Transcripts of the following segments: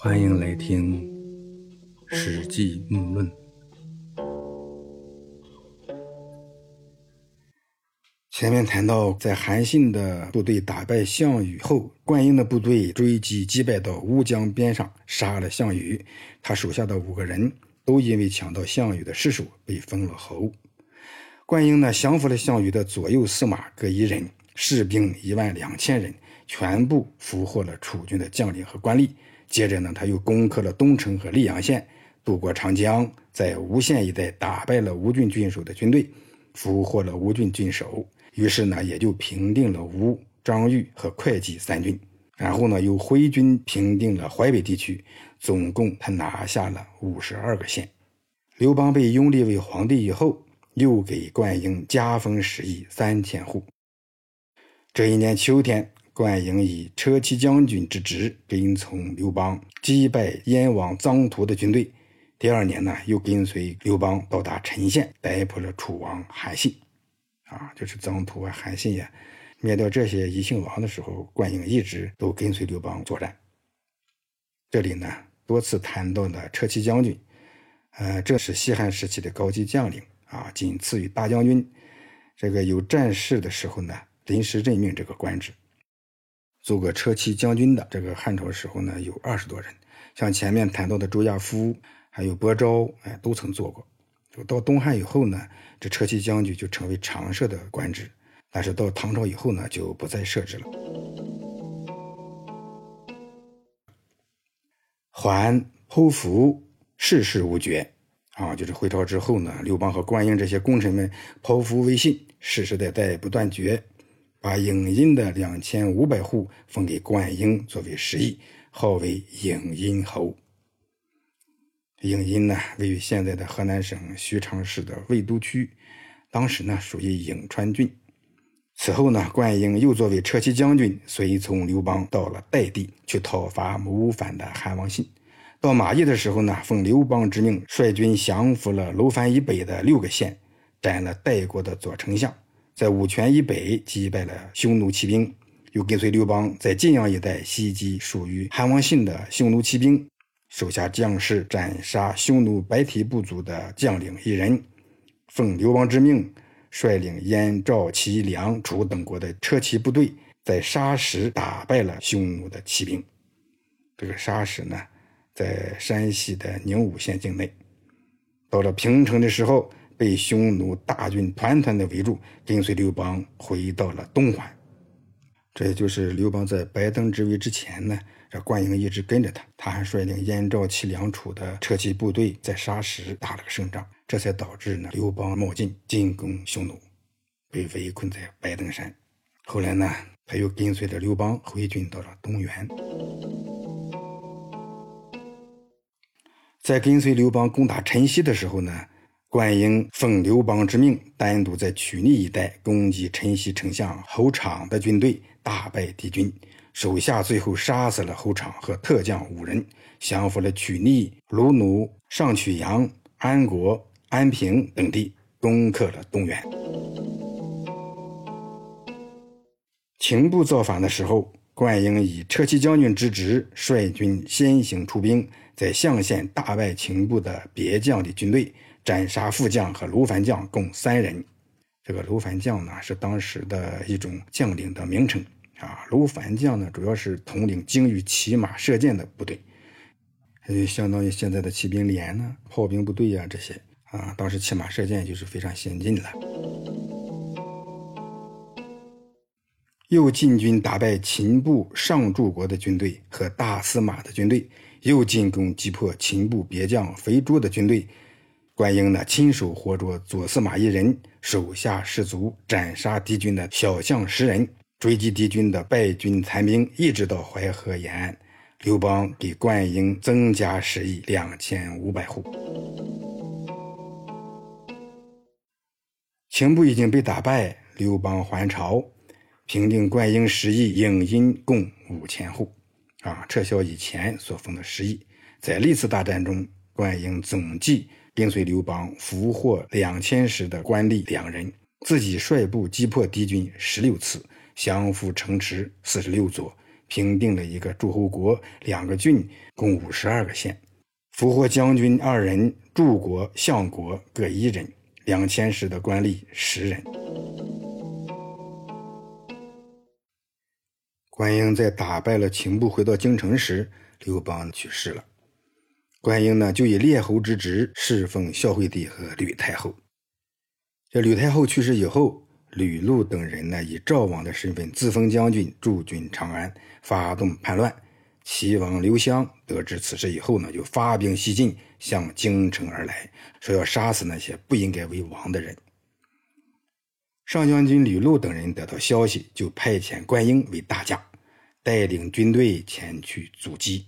欢迎来听《史记木论》。前面谈到，在韩信的部队打败项羽后，灌婴的部队追击击败到乌江边上，杀了项羽。他手下的五个人都因为抢到项羽的尸首，被封了侯。灌婴呢，降服了项羽的左右司马各一人，士兵一万两千人，全部俘获了楚军的将领和官吏。接着呢，他又攻克了东城和溧阳县，渡过长江，在吴县一带打败了吴郡郡守的军队，俘获了吴郡郡守。于是呢，也就平定了吴、张玉和会稽三郡，然后呢，又挥军平定了淮北地区，总共他拿下了五十二个县。刘邦被拥立为皇帝以后，又给灌婴加封十邑三千户。这一年秋天，灌婴以车骑将军之职跟从刘邦击败燕王臧荼的军队。第二年呢，又跟随刘邦到达陈县，逮捕了楚王韩信。啊，就是臧荼啊、韩信呀，灭掉这些异姓王的时候，灌婴一直都跟随刘邦作战。这里呢，多次谈到的车骑将军，呃，这是西汉时期的高级将领啊，仅次于大将军。这个有战事的时候呢，临时任命这个官职。做过车骑将军的，这个汉朝时候呢，有二十多人，像前面谈到的周亚夫，还有伯昭，哎，都曾做过。就到东汉以后呢，这车骑将军就成为常设的官职，但是到唐朝以后呢，就不再设置了。还剖腹，世事无绝啊！就是回朝之后呢，刘邦和关英这些功臣们剖腹为信，世世代代不断绝，把颍阴的两千五百户封给关婴作为食邑，号为颍阴侯。颍阴呢，位于现在的河南省许昌市的魏都区，当时呢属于颍川郡。此后呢，灌婴又作为车骑将军，随从刘邦到了代地去讨伐谋反的韩王信。到马邑的时候呢，奉刘邦之命，率军降服了楼烦以北的六个县，斩了代国的左丞相，在武泉以北击败了匈奴骑兵，又跟随刘邦在晋阳一带袭击属于韩王信的匈奴骑兵。手下将士斩杀匈奴白提部族的将领一人，奉刘邦之命，率领燕、赵、齐、梁、楚等国的车骑部队，在沙石打败了匈奴的骑兵。这个沙石呢，在山西的宁武县境内。到了平城的时候，被匈奴大军团团的围住，跟随刘邦回到了东环。这也就是刘邦在白登之围之前呢。这灌婴一直跟着他，他还率领燕赵齐梁楚的车骑部队在沙石打了个胜仗，这才导致呢刘邦冒进进攻匈奴，被围困在白登山。后来呢，他又跟随着刘邦回军到了东原。在跟随刘邦攻打陈豨的时候呢，灌婴奉刘邦之命，单独在曲逆一带攻击陈豨丞相侯昶的军队，大败敌军。手下最后杀死了侯昶和特将五人，降服了曲逆、卢奴、上曲阳、安国、安平等地，攻克了东原。秦部造反的时候，灌婴以车骑将军之职，率军先行出兵，在象县大败秦部的别将的军队，斩杀副将和卢凡将共三人。这个卢凡将呢，是当时的一种将领的名称。啊，卢凡将呢，主要是统领精于骑马射箭的部队，就相当于现在的骑兵连呢、炮兵部队啊这些啊。当时骑马射箭就是非常先进了。又进军打败秦部上柱国的军队和大司马的军队，又进攻击破秦部别将肥猪的军队。关婴呢，亲手活捉左司马一人，手下士卒斩杀敌军的小将十人。追击敌军的败军残兵，一直到淮河沿岸。刘邦给灌婴增加食邑两千五百户。秦部已经被打败，刘邦还朝，平定灌婴十邑影音共五千户，啊，撤销以前所封的十邑。在历次大战中，灌婴总计跟随刘邦俘获两千石的官吏两人，自己率部击破敌军十六次。降服城池四十六座，平定了一个诸侯国，两个郡，共五十二个县，俘获将军二人，柱国、相国各一人，两千石的官吏十人。关英在打败了秦部，回到京城时，刘邦去世了。关英呢，就以列侯之职侍奉孝惠帝和吕太后。这吕太后去世以后，吕禄等人呢，以赵王的身份自封将军，驻军长安，发动叛乱。齐王刘襄得知此事以后呢，就发兵西进，向京城而来，说要杀死那些不应该为王的人。上将军吕禄等人得到消息，就派遣关英为大将，带领军队前去阻击。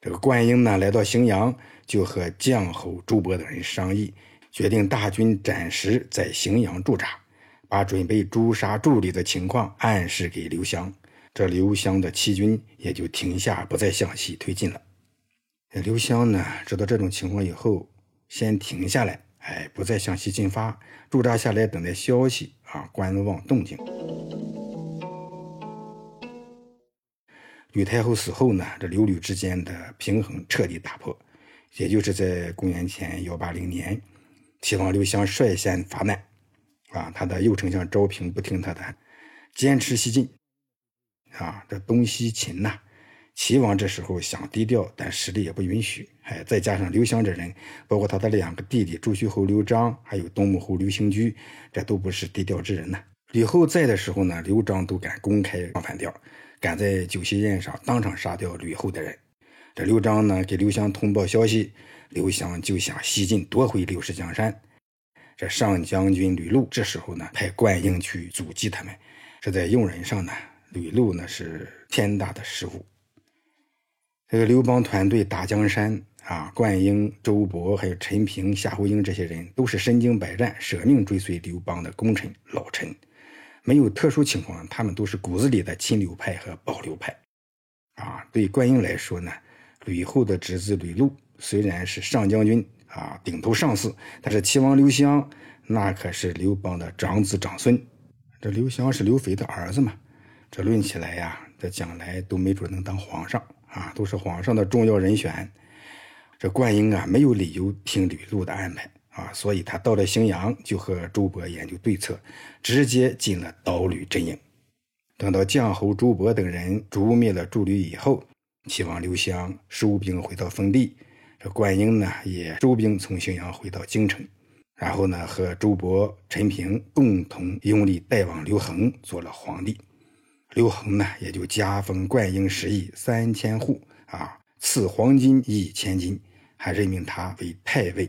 这个关英呢，来到荥阳，就和将侯朱伯等人商议，决定大军暂时在荥阳驻扎，把准备诛杀助理的情况暗示给刘襄，这刘襄的七军也就停下，不再向西推进了。刘襄呢，知道这种情况以后，先停下来，哎，不再向西进发，驻扎下来等待消息。啊，观望动静。吕太后死后呢，这刘吕之间的平衡彻底打破。也就是在公元前幺八零年，齐王刘襄率先发难，啊，他的右丞相昭平不听他的，坚持西进。啊，这东西秦呐，齐王这时候想低调，但实力也不允许。哎，再加上刘襄这人，包括他的两个弟弟朱虚侯刘章，还有东穆侯刘兴居，这都不是低调之人呐。吕后在的时候呢，刘璋都敢公开唱反调，敢在酒席宴上当场杀掉吕后的人。这刘璋呢，给刘襄通报消息，刘襄就想西进夺回刘氏江山。这上将军吕禄这时候呢，派灌婴去阻击他们，这在用人上呢，吕禄呢是天大的失误。这个刘邦团队打江山。啊，灌婴、周勃，还有陈平、夏侯婴这些人，都是身经百战、舍命追随刘邦的功臣老臣。没有特殊情况，他们都是骨子里的亲刘派和保刘派。啊，对灌婴来说呢，吕后的侄子吕禄虽然是上将军啊，顶头上司，但是齐王刘襄那可是刘邦的长子长孙。这刘襄是刘肥的儿子嘛？这论起来呀，这将来都没准能当皇上啊，都是皇上的重要人选。这灌婴啊，没有理由听吕禄的安排啊，所以他到了荥阳，就和周勃研究对策，直接进了刀吕阵营。等到将侯周勃等人诛灭了诸吕以后，齐王刘襄收兵回到封地，这灌婴呢也收兵从荥阳回到京城，然后呢和周勃、陈平共同拥立代王刘恒做了皇帝。刘恒呢也就加封灌婴食邑三千户啊，赐黄金一千斤。还任命他为太尉。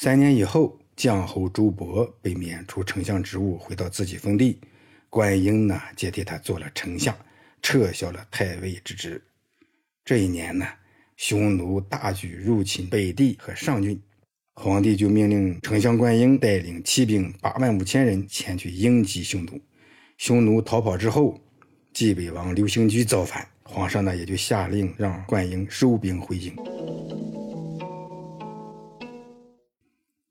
三年以后，将侯朱伯被免除丞相职务，回到自己封地。关英呢，接替他做了丞相，撤销了太尉之职。这一年呢，匈奴大举入侵北地和上郡，皇帝就命令丞相关英带领骑兵八万五千人前去迎击匈奴。匈奴逃跑之后，冀北王刘兴居造反。皇上呢，也就下令让灌婴收兵回京。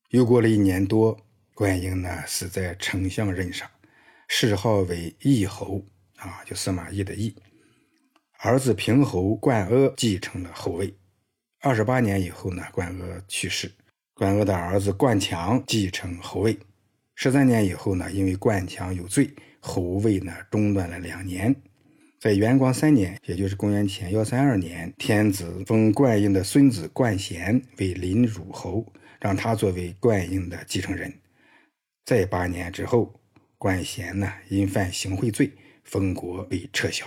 又过了一年多，关婴呢死在丞相任上，谥号为义侯，啊，就司马懿的义。儿子平侯灌阿继承了后位。二十八年以后呢，灌阿去世，灌阿的儿子灌强继承侯位。十三年以后呢，因为灌强有罪，侯位呢中断了两年。在元光三年，也就是公元前幺三二年，天子封灌婴的孙子灌贤为临汝侯，让他作为灌婴的继承人。在八年之后，灌贤呢因犯行贿罪，封国被撤销。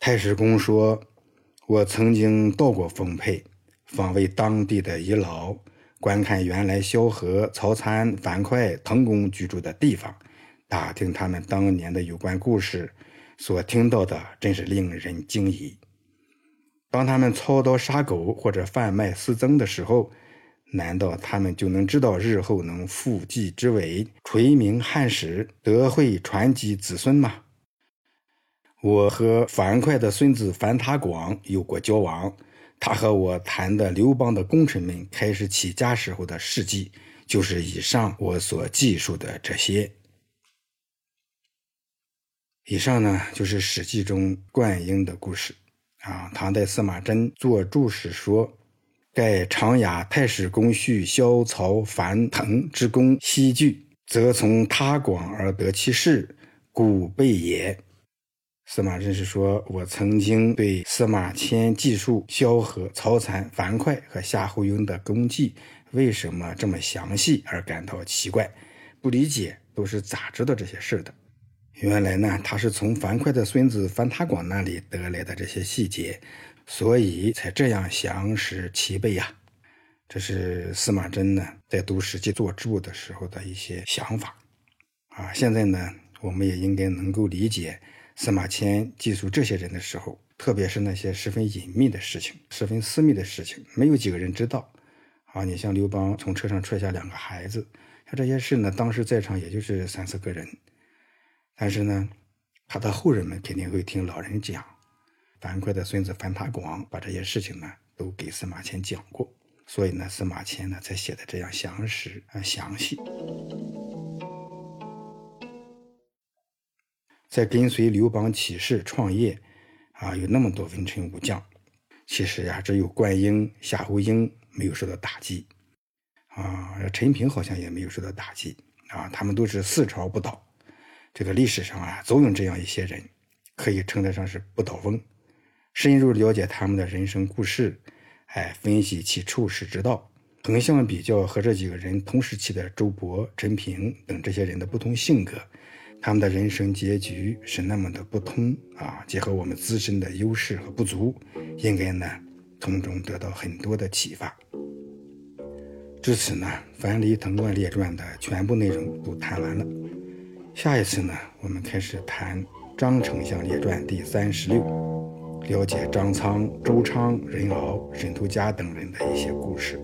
太史公说：“我曾经到过丰沛，访问当地的遗老，观看原来萧何、曹参、樊哙、滕公居住的地方。”打听他们当年的有关故事，所听到的真是令人惊疑。当他们操刀杀狗或者贩卖私增的时候，难道他们就能知道日后能复继之伟，垂名汉史，德惠传及子孙吗？我和樊哙的孙子樊塔广有过交往，他和我谈的刘邦的功臣们开始起家时候的事迹。就是以上我所记述的这些。以上呢，就是《史记》中灌婴的故事。啊，唐代司马真作注释说：“盖长雅太史公婿萧曹樊腾之功西据，则从他广而得其事，故备也。”司马真是说：“我曾经对司马迁记述萧何、曹参、樊哙和夏侯婴的功绩，为什么这么详细而感到奇怪，不理解，都是咋知道这些事的？”原来呢，他是从樊哙的孙子樊塔广那里得来的这些细节，所以才这样详实齐备呀。这是司马真呢在读《史记》作注的时候的一些想法啊。现在呢，我们也应该能够理解司马迁记述这些人的时候，特别是那些十分隐秘的事情、十分私密的事情，没有几个人知道啊。你像刘邦从车上踹下两个孩子，像这些事呢，当时在场也就是三四个人。但是呢，他的后人们肯定会听老人讲，樊哙的孙子樊塔广把这些事情呢都给司马迁讲过，所以呢，司马迁呢才写的这样详实啊详细。在跟随刘邦起事创业啊，有那么多文臣武将，其实呀，只有灌婴、夏侯婴没有受到打击啊，陈平好像也没有受到打击啊，他们都是四朝不倒。这个历史上啊，总有这样一些人，可以称得上是不倒翁。深入了解他们的人生故事，哎，分析其处世之道，横向比较和这几个人同时期的周勃、陈平等这些人的不同性格，他们的人生结局是那么的不同啊。结合我们自身的优势和不足，应该呢从中得到很多的启发。至此呢，《樊梨藤冠列传》的全部内容都谈完了。下一次呢，我们开始谈《张丞相列传》第三十六，了解张苍、周昌、任敖、沈图家等人的一些故事。